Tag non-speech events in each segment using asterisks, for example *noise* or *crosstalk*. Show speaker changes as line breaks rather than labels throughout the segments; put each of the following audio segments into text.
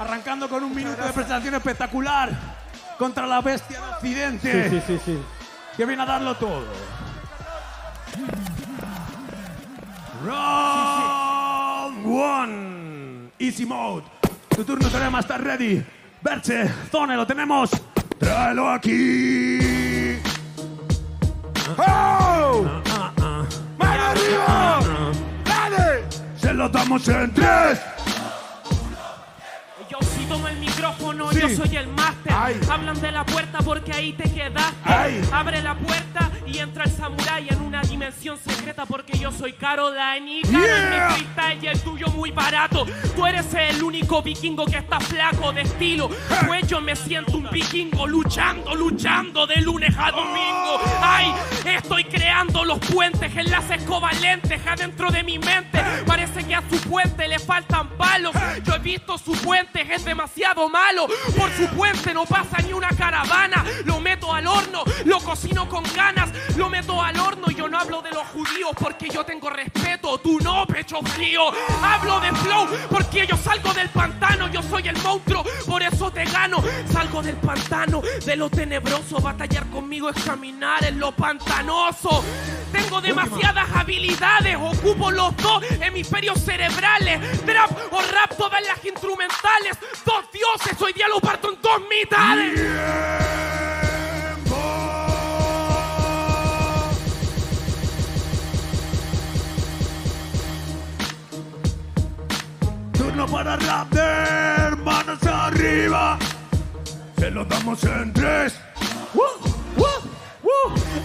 Arrancando con un minuto de presentación espectacular contra la bestia de Occidente.
Sí, sí, sí, sí.
Que viene a darlo todo. Round one. Easy mode. Tu turno más estar ready. Berche, Zone, lo tenemos. Tráelo aquí. ¡Oh! ¡Mano arriba! ¡Dale! Se lo damos en tres.
El micrófono,
Sí.
yo soy el máster. Hablan de la puerta porque ahí te quedaste.
Ay.
Abre la puerta y entra el samurái en una dimensión secreta porque yo soy Caroline y Carol
Yeah.
mi freestyle y el tuyo muy barato. Tú eres el único vikingo que está flaco de estilo. Pues yo me siento un vikingo luchando, luchando de lunes a domingo. Ay, estoy creando los puentes, enlaces covalentes adentro de mi mente. Parece que a su puente le faltan palos. Yo he visto su puente, es demasiado malo. Por su puente no pasa ni una caravana. Lo meto al horno, lo cocino con ganas. Lo meto al horno y yo no hablo de los judíos porque yo tengo respeto. Tú no, pecho frío. Hablo de flow porque yo salgo del pantano. Yo soy el monstruo, por eso te gano. Salgo del pantano, de lo tenebroso. Batallar conmigo es caminar en lo pantanoso. Tengo demasiadas habilidades, ocupo los dos hemisferios cerebrales. Trap o rap, todas las instrumentales. Dos dioses, hoy día lo parto en dos mitades.
Manos arriba. Se lo damos en tres.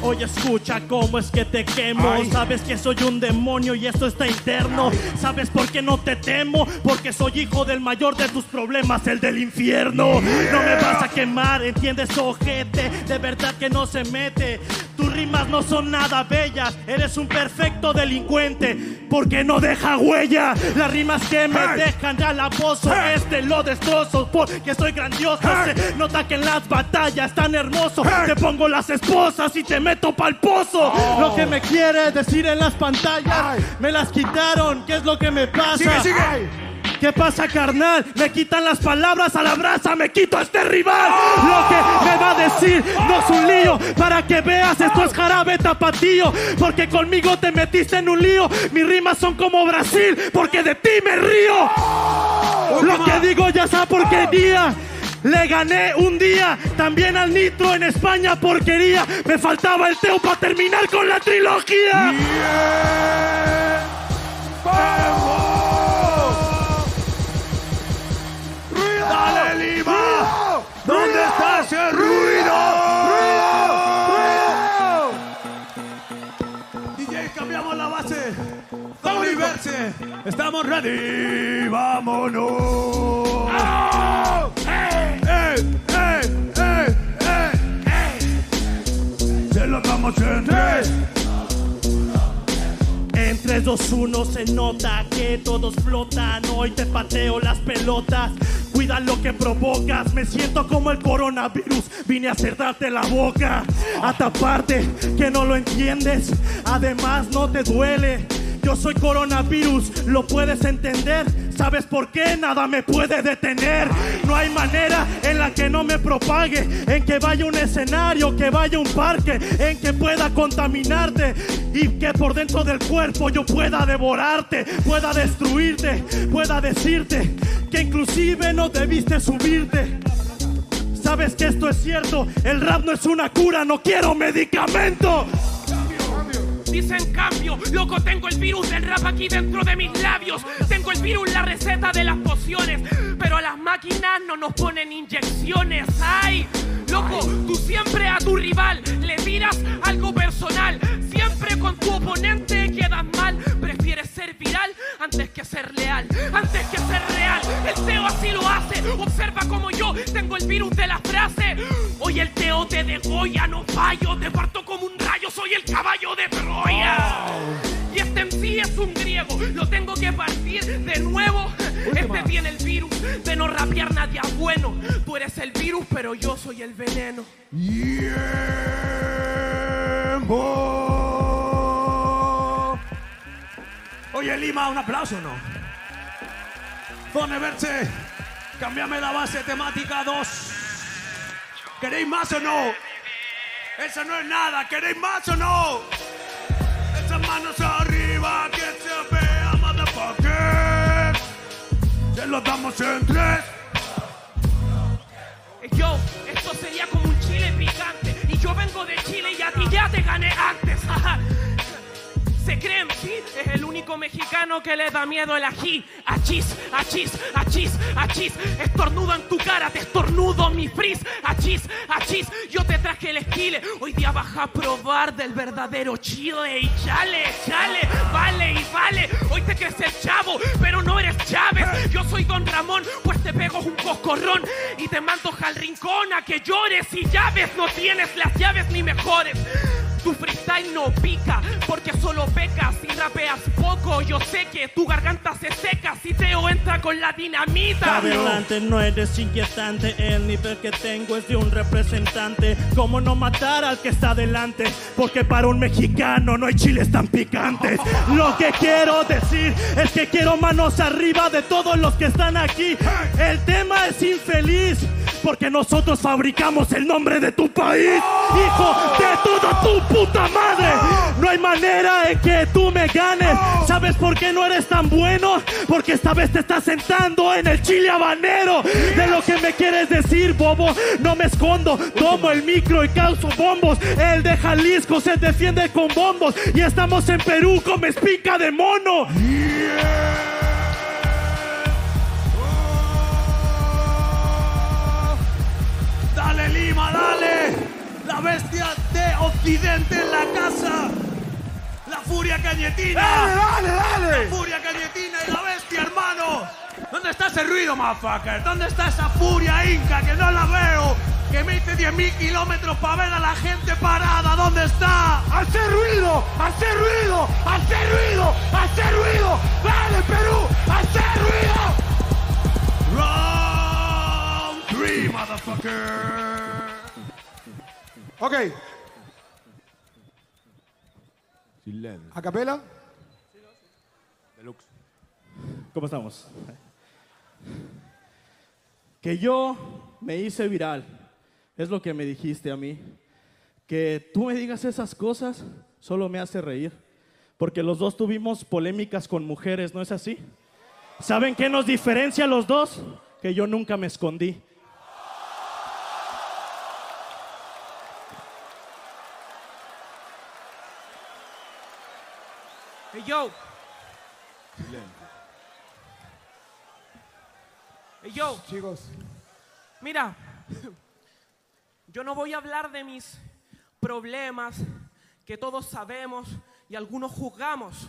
Oye, escucha cómo es que te quemo.
Ay.
Sabes que soy un demonio y esto está interno. ¿Sabes por qué no te temo? Porque soy hijo del mayor de tus problemas, el del infierno. No me vas a quemar, ¿entiendes, ojete? De verdad que no se mete. Tus rimas no son nada bellas. Eres un perfecto delincuente. Porque no deja huella. Las rimas que me
Hey.
dejan ya la pozo.
Hey.
Este lo destrozo porque soy grandioso.
Hey.
Se nota que en las batallas tan hermoso. Te pongo las esposas y te meto pa'l pozo. Lo que me quiere decir en las pantallas, me las quitaron. ¿Qué es lo que me pasa?
Sigue, sigue.
¿Qué pasa, carnal? Me quitan las palabras a la brasa, me quito a este rival. Lo que me va a decir no es un lío. Para que veas, esto es jarabe tapatío. Porque conmigo te metiste en un lío. Mis rimas son como Brasil, porque de ti me río. Lo que digo ya esa porquería. Le gané un día también al Nitro en España, porquería. Me faltaba el Teo para terminar con la trilogía.
¡Ruido! ¿Dónde está ese ruido? DJ, cambiamos la base. Verse. Estamos ready. ¡Vámonos! ¡Eh, 2-1 se
nota que todos flotan. Hoy te pateo las pelotas. Cuida lo que provocas, me siento como el coronavirus. Vine a cerrarte la boca, a taparte que no lo entiendes. Además, no te duele yo soy coronavirus, lo puedes entender. ¿Sabes por qué? Nada me puede detener. No hay manera en la que no me propague, en que vaya un escenario, que vaya un parque, en que pueda contaminarte y que por dentro del cuerpo yo pueda devorarte, pueda destruirte, pueda decirte que inclusive no debiste subirte. Sabes que esto es cierto, el rap no es una cura, no quiero medicamento.
Dicen cambio, loco, tengo el virus del rap aquí dentro de mis labios. Tengo el virus, la receta de las pociones. Pero a las máquinas no nos ponen inyecciones. ¡Ay! Loco, tú siempre a tu rival le tiras algo personal. Siempre con tu oponente quedas antes que ser leal. Antes que ser real. El Teo así lo hace. Observa como yo tengo el virus de la frase. Hoy el Teo te degolla, no fallo. Te parto como un rayo, soy el caballo de Troya. Y este en sí es un griego, lo tengo que partir de nuevo. Este tiene el virus de no rapear nadie bueno. Tú eres el virus, pero yo soy el veneno.
Tiempo. Oye, Lima, un aplauso, ¿no? Zone Verse, Cámbiame la base temática 2. ¿Queréis más o no? Eso no es nada. ¿Queréis más o no? Esas manos arriba, que se vea, motherfucker. Se los damos en tres.
Eh, Yo, esto sería como un chile picante. Y yo vengo de Chile y a ti ya te gané antes. Se creen, sí, es el único mexicano que le da miedo el ají. Achis, achis, achis, achis. Estornudo en tu cara, te estornudo mi frizz. Achis, achis, yo te traje el esquile. Hoy día vas a probar del verdadero chile. Y chale, chale, vale y vale. Hoy te crees el chavo, pero no eres Chávez. Yo soy Don Ramón, pues te pego un coscorrón. Y te mando al rincón a que llores. Y llaves no tienes las llaves ni mejores. Tu freestyle no pica porque solo Yo sé que tu garganta se seca si Teo entra con la dinamita.
Adelante, no eres inquietante. El nivel que tengo es de un representante. ¿Cómo no matar al que está adelante? Porque para un mexicano no hay chiles tan picantes. Lo que quiero decir es que quiero manos arriba de todos los que están aquí. El tema es infeliz. Porque nosotros fabricamos el nombre de tu país, hijo de toda tu puta madre. Hay manera en que tú me ganes. ¿Sabes por qué no eres tan bueno? Porque esta vez te estás sentando en el chile habanero. De lo que me quieres decir, bobo, no me escondo. Tomo el micro y causo bombos. El de Jalisco se defiende con bombos. Y estamos en Perú con espinca de mono.
Dale Lima, dale. La bestia de Occidente en la casa. Furia cañetina.
Dale, dale,
La
dale.
furia cañetina y la bestia, hermano. ¿Dónde está ese ruido, motherfucker? ¿Dónde está esa furia inca que no la veo? Que me hice 10.000 kilómetros para ver a la gente parada. ¿Dónde está?
¡Hacer ruido! ¡Hacer ruido! ¡Hacer ruido! ¡Hacer ruido! ¡Dale, Perú! ¡Hacer ruido!
Round 3, motherfucker.
Ok. ¿A capela?
¿Cómo estamos? Que yo me hice viral. Es lo que me dijiste a mí. Que tú me digas esas cosas solo me hace reír. Porque los dos tuvimos polémicas con mujeres, ¿no es así? ¿Saben qué nos diferencia a los dos? Que yo nunca me escondí.
Yo. Hey, yo.
Chicos,
Mira, yo no voy a hablar de mis problemas que todos sabemos y algunos juzgamos.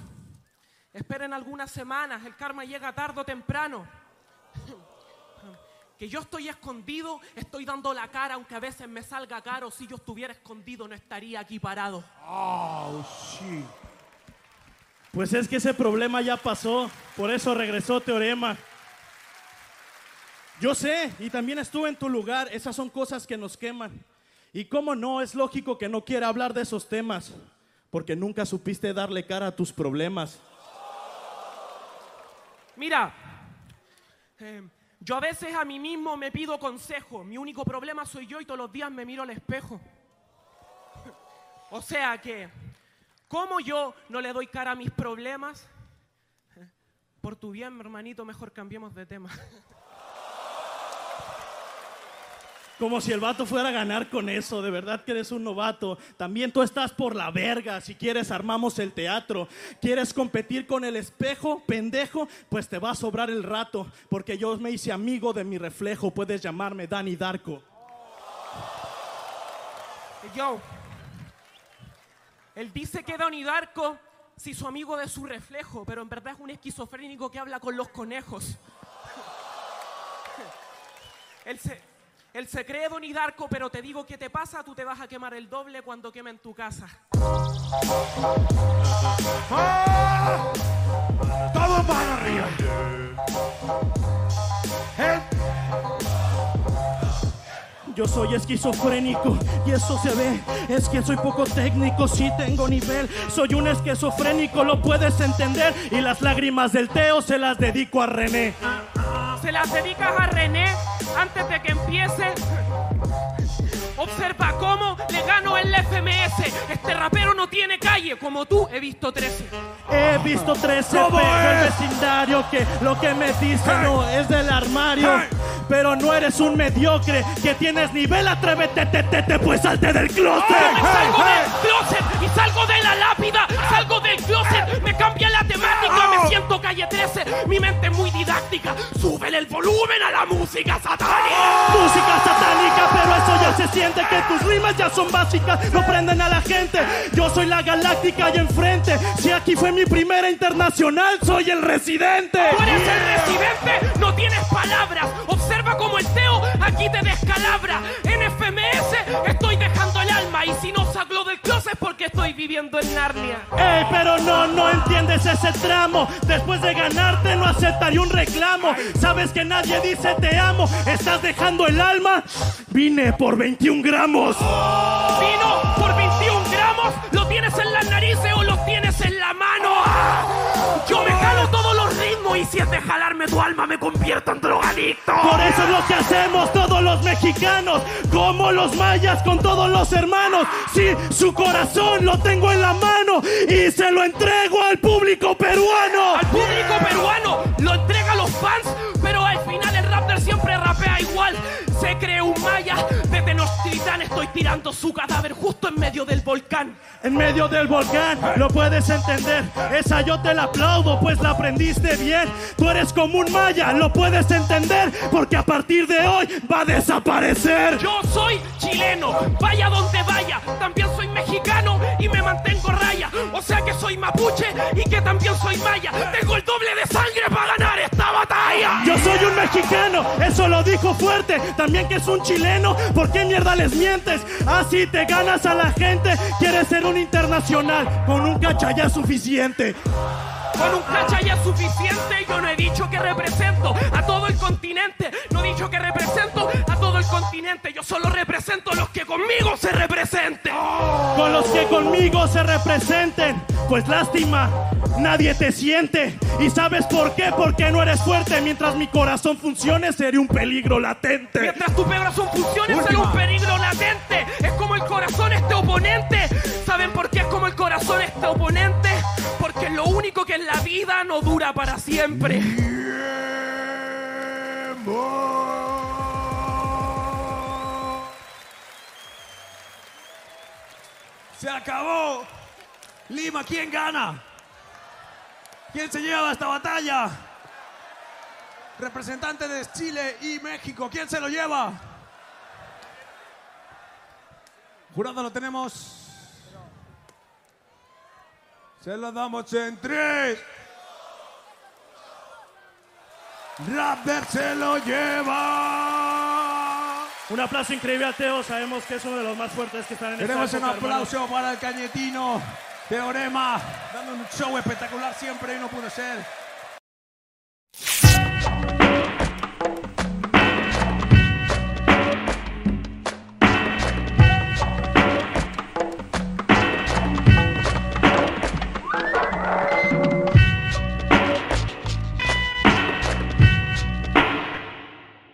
Esperen algunas semanas, el karma llega tarde o temprano. Que yo estoy escondido, estoy dando la cara, aunque a veces me salga caro. Si yo estuviera escondido, no estaría aquí parado.
Pues es que ese problema ya pasó. Por eso regresó Teorema. Yo sé, y también estuve en tu lugar. Esas son cosas que nos queman. Y cómo no, es lógico que no quiera hablar de esos temas. Porque nunca supiste darle cara a tus problemas.
Mira, eh, yo a veces a mí mismo me pido consejo. Mi único problema soy yo y todos los días me miro al espejo. *laughs* O sea que, ¿cómo yo no le doy cara a mis problemas? Por tu bien, hermanito, mejor cambiemos de tema.
Como si el vato fuera a ganar con eso, de verdad que eres un novato. También tú estás por la verga, si quieres armamos el teatro. ¿Quieres competir con el espejo, pendejo? Pues te va a sobrar el rato, porque yo me hice amigo de mi reflejo, puedes llamarme Danny Darko.
Yo, él dice que Darko se hizo amigo de su reflejo, pero en verdad es un esquizofrénico que habla con los conejos. *laughs* Él se, él se cree Donnie Darko, pero te digo qué te pasa, tú te vas a quemar el doble cuando quemen tu casa.
todo para arriba. Eh,
Yo soy esquizofrénico y eso se ve. Es que soy poco técnico, sí tengo nivel. Soy un esquizofrénico, lo puedes entender. Y las lágrimas del Teo se las dedico a René.
Se las dedicas a René antes de que empiece. Observa cómo le gano el FMS. Este rapero no tiene calle, como tú he visto 13.
He visto 13
¿Cómo
el vecindario que lo que me dicen
Hey.
no es del armario.
Hey.
Pero no eres un mediocre que tienes nivel, atrévete, te, te, te, pues salte del closet.
Me salgo del closet salgo de la lápida, salgo del closet, me cambia la temática, me siento calle 13, mi mente es muy didáctica, súbele el volumen a la música satánica.
Música satánica, pero eso ya se siente que tus rimas ya son básicas, no prenden a la gente. Yo soy la galáctica y enfrente. Si aquí fue mi primera internacional, soy el residente.
Tú eres el residente, no tienes palabras, observa como el Teo aquí te descalabra. Viviendo en Narnia.
Ey, pero no, no entiendes ese tramo. Después de ganarte no aceptaría un reclamo. Sabes que nadie dice te amo. Estás dejando el alma. Vine por 21 gramos.
Vino por 21 gramos, lo tienes en las narices o y si es de jalarme tu alma me convierto en drogadicto.
Por eso es lo que hacemos todos los mexicanos, como los mayas con todos los hermanos. Sí, su corazón lo tengo en la mano y se lo entrego al público peruano.
Al público peruano lo entrega a los fans, pero al final siempre rapea igual. Se cree un maya, de Tenochtitlán estoy tirando su cadáver justo en medio del volcán.
En medio del volcán, lo puedes entender. Esa yo te la aplaudo, pues la aprendiste bien. Tú eres como un maya, lo puedes entender, porque a partir de hoy va a desaparecer.
Yo soy chileno, vaya donde vaya, también soy mexicano y me mantengo O sea que soy mapuche y que también soy maya. Tengo el doble de sangre para ganar esta batalla.
Yo soy un mexicano, eso lo dijo fuerte. También que es un chileno, ¿por qué mierda les mientes? Así te ganas a la gente. Quieres ser un internacional, con un cacha ya es suficiente.
Con un cacha ya es suficiente, yo no he dicho que represento a todo el continente. No he dicho que represento a todo el continente. Yo solo represento a los que conmigo se representen.
Con los que conmigo se representen. Pues lástima, nadie te siente. ¿Y sabes por qué? Porque no eres fuerte. Mientras mi corazón funcione, seré un peligro latente.
Mientras tu corazón funcione, soy un peligro latente. Es como el corazón este oponente. ¿Saben por qué es como el corazón este oponente? Porque lo único que en la vida no dura para siempre.
Se acabó. Lima, ¿quién gana? ¿Quién se lleva esta batalla? Representante de Chile y México, ¿quién se lo lleva? Jurado lo tenemos. Se lo damos en tres. Rapper se lo lleva.
Un aplauso increíble a Teo. Sabemos que es uno de los más fuertes que están en esta
Tenemos un aplauso para el cañetino Teorema, dando un show espectacular siempre y no pudo ser.